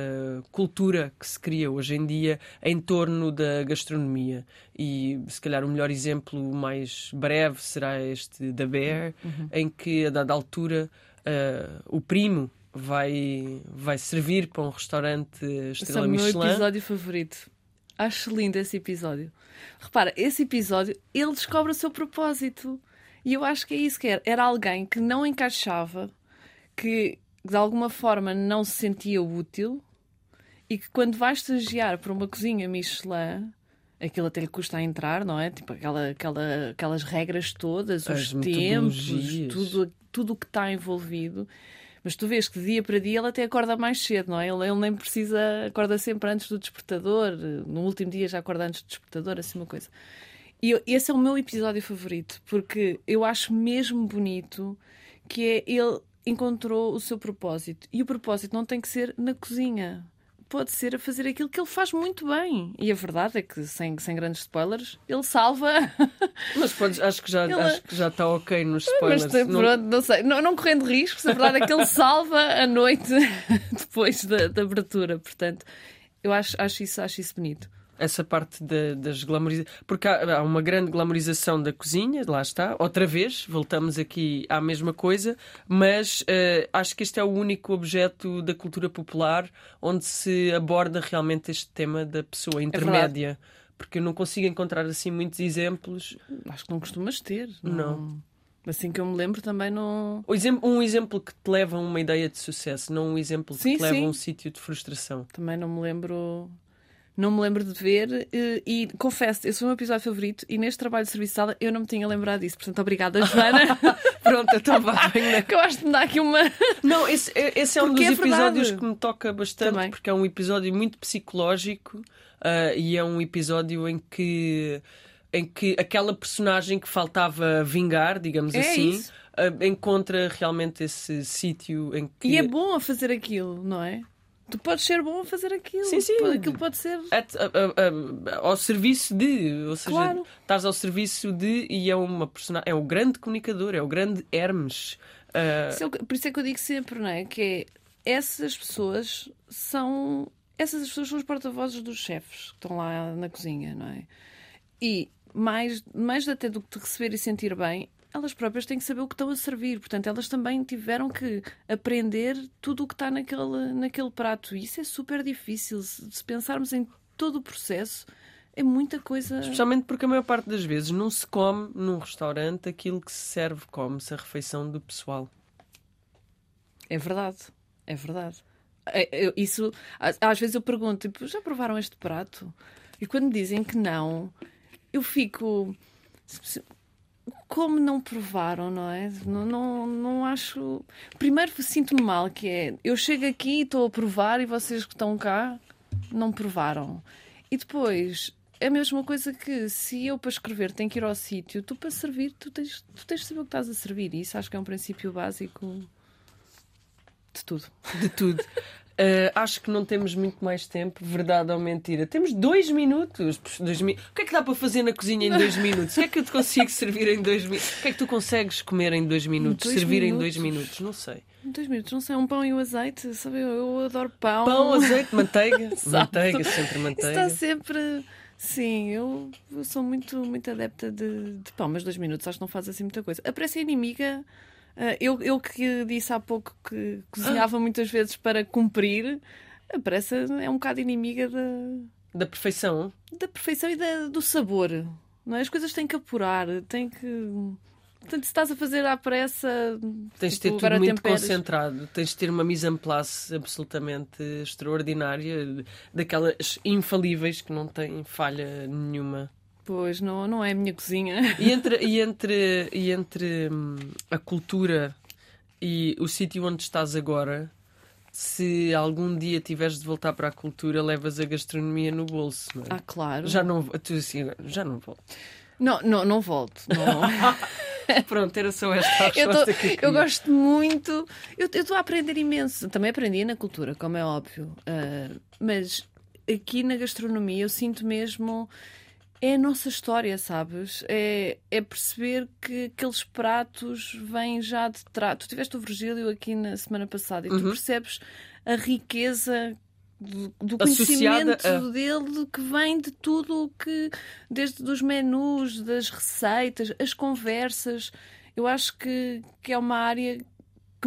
cultura que se cria hoje em dia em torno da gastronomia. E se calhar o melhor exemplo mais breve será este da Bear, uhum. em que a dada altura uh, o primo vai, vai servir para um restaurante estrela Esse é Michelin. o meu episódio favorito. Acho lindo esse episódio. Repara, esse episódio ele descobre o seu propósito. E eu acho que é isso que era. Era alguém que não encaixava, que de alguma forma não se sentia útil e que quando vai estagiar para uma cozinha Michelin, aquilo até lhe custa a entrar, não é? Tipo aquela, aquela, aquelas regras todas, As os tempos, tudo tudo o que está envolvido. Mas tu vês que de dia para dia ele até acorda mais cedo, não é? Ele, ele nem precisa, acorda sempre antes do despertador, no último dia já acorda antes do despertador, assim uma coisa. E esse é o meu episódio favorito, porque eu acho mesmo bonito que é ele encontrou o seu propósito. E o propósito não tem que ser na cozinha. Pode ser a fazer aquilo que ele faz muito bem. E a verdade é que, sem, sem grandes spoilers, ele salva. Mas podes, acho, que já, Ele- acho que já está ok nos Mas spoilers. tem- Não- pronto, não sei. Não, não correndo riscos, a verdade é que ele salva a noite depois da, da abertura. Portanto, eu acho, acho, isso, acho isso bonito. Essa parte da- das glamorizações. Porque há, há uma grande glamorização da cozinha, lá está. Outra vez, voltamos aqui à mesma coisa, mas eh, acho que este é o único objeto da cultura popular onde se aborda realmente este tema da pessoa intermédia. porque eu não consigo encontrar assim muitos exemplos. Acho que não costumas ter. Não. Assim que eu me lembro também não. Um exemplo que te leva a uma ideia de sucesso, não um exemplo que Sim, te leva sim. a um sítio de frustração. Também não me lembro. Não me lembro de ver eh, e, confesso, esse foi o meu episódio favorito e neste trabalho de serviço de sala eu não me tinha lembrado disso. Portanto, obrigada, Joana. Pronto, então vá, venho na que eu acho que me dá aqui uma. Não, esse, esse é um Porque dos é episódios que me toca bastante, Também. porque é um episódio muito psicológico ah, e é um episódio em que, em que aquela personagem que faltava vingar, digamos É assim, isso. encontra realmente esse sítio em que. E é bom a fazer aquilo, não é? Tu podes ser bom a fazer aquilo. Sim, sim. Aquilo pode ser. at- a- a- a- ao serviço de, ou seja, Claro. estás ao serviço de e é uma personagem, é o grande comunicador, é o grande Hermes. Que- Por isso é que eu digo sempre, não é? Que é, essas pessoas são. Essas pessoas são os porta-vozes dos chefes que estão lá na cozinha, não é? E mais, mais até do que te receber e sentir bem, elas próprias têm que saber o que estão a servir. Portanto, elas também tiveram que aprender tudo o que está naquele, naquele prato. E isso é super difícil. Se, se pensarmos em todo o processo, é muita coisa. Especialmente porque a maior parte das vezes não se come num restaurante aquilo que se serve, come-se a refeição do pessoal. É verdade, é verdade. É, eu- Isso, às vezes eu pergunto, tipo, já provaram este prato? E quando dizem que não, eu fico. Como não provaram, não é? Não, não, não acho. Primeiro sinto-me mal, que é eu chego aqui e estou a provar e vocês que estão cá não provaram. E depois é a mesma coisa que se eu para escrever tenho que ir ao sítio, tu para servir, tu tens, tu tens de saber o que estás a servir. E isso acho que é um princípio básico de tudo. De tudo. Ah, acho que não temos muito mais tempo, verdade ou mentira. Temos dois minutos. Dois mi- O que é que dá para fazer na cozinha em dois minutos? O que é que eu te consigo servir em dois minutos? O que é que tu consegues comer em dois minutos? Dois servir em minutos? dois minutos? Não sei. Em dois minutos, não sei, um pão e o azeite, sabe? Eu, adoro pão. Pão, azeite, manteiga. Manteiga, sempre manteiga. está sempre. Sim, eu, eu sou muito, muito adepta de, de pão, mas dois minutos acho que não faz assim muita coisa. A pressa inimiga, ah, eu, eu que disse há pouco que cozinhava muitas vezes para cumprir, a pressa é um bocado inimiga da, Da perfeição. da perfeição e da- do sabor. Não é? As coisas têm que apurar, têm que. Portanto, se estás a fazer à pressa. Tens de tipo, ter tudo muito temperas. concentrado. Tens de ter uma mise en place absolutamente extraordinária, daquelas infalíveis que não têm falha nenhuma. Pois, não, não é a minha cozinha. E entre, e entre, e entre hum, a cultura e o sítio onde estás agora, se algum dia tiveres de voltar para a cultura, levas a gastronomia no bolso, não é? Ah, claro. Já não, tu assim, já não vou. Não, não, não volto. Não. Pronto, era só esta a eu, tô- que eu gosto muito. Eu estou a aprender imenso. Também aprendi na cultura, como é óbvio. Ah, mas aqui na gastronomia eu sinto mesmo. É a nossa história, sabes? É, é perceber que aqueles pratos vêm já de trás. Tu tiveste o Virgílio aqui na semana passada e tu Uhum. percebes a riqueza do, do conhecimento a- dele que vem de tudo o que, desde dos menus, das receitas, as conversas. Eu acho que, que é uma área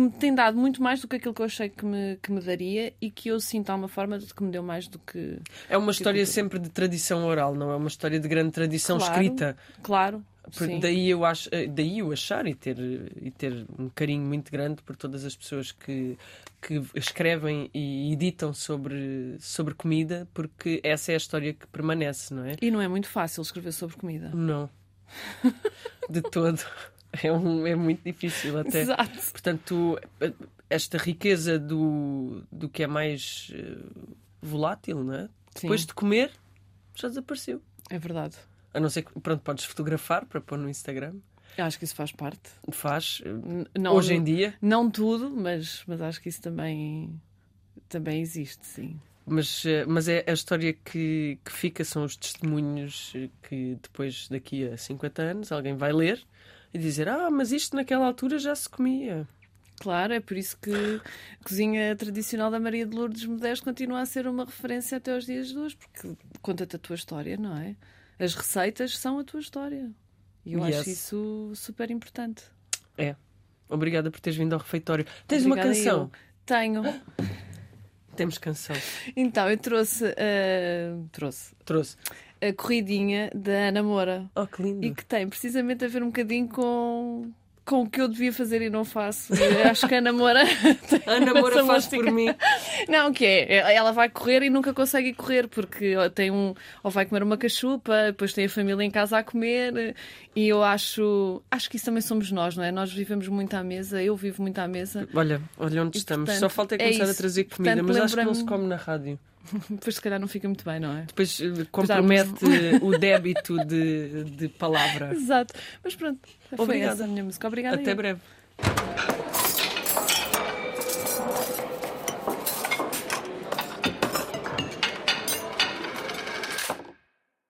que me tem dado muito mais do que aquilo que eu achei que me, que me daria e que eu sinto de alguma forma de que me deu mais do que. É uma história cultura. sempre de tradição oral, não é uma história de grande tradição Claro. escrita. Claro. Por- Sim. Daí eu, acho, eh, daí eu achar e ter, e ter um carinho muito grande por todas as pessoas que, que escrevem e editam sobre, sobre comida, porque essa é a história que permanece, não é? E não é muito fácil escrever sobre comida. Não. De todo. É, um, é muito difícil até. Exato. Portanto, esta riqueza do, do que é mais eh, volátil, não é? Depois de comer, já desapareceu. é verdade. A não ser que, pronto, podes fotografar para pôr no Instagram. Eu acho que isso faz parte. Faz. Não, Hoje em dia. Não tudo, mas, mas acho que isso também, também existe, sim. Mas, eh, mas é a história que, que fica, são os testemunhos que depois, daqui a 50 anos, alguém vai ler e dizer: Ah, mas isto naquela altura já se comia. Claro, é por isso que a cozinha tradicional da Maria de Lourdes Modesto continua a ser uma referência até aos dias de hoje, porque conta-te a tua história, não é? As receitas são a tua história. E eu Yes. acho isso super importante. É. Obrigada por teres vindo ao refeitório. Tens uma Obrigada canção? eu. Tenho. Temos canção. Então, eu trouxe, ah, trouxe Trouxe. A corridinha da Ana Moura. Oh, que lindo. E que tem precisamente a ver um bocadinho com, com o que eu devia fazer e não faço. Eu acho que a Ana Moura. Ana Moura faz música. por mim. Não, que é, ela vai correr e nunca consegue correr porque tem um, ou vai comer uma cachupa, depois tem a família em casa a comer e eu acho, acho que isso também somos nós, não é? Nós vivemos muito à mesa, eu vivo muito à mesa, Olha, olha onde E, estamos. portanto, Só falta é é começar a trazer comida, Portanto, mas acho que não se come na rádio. depois se calhar não fica muito bem, não é? Depois eh, compromete o débito de, de palavra. Exato. Mas pronto, foi Obrigada. essa a minha música. Obrigada. Até eu. breve.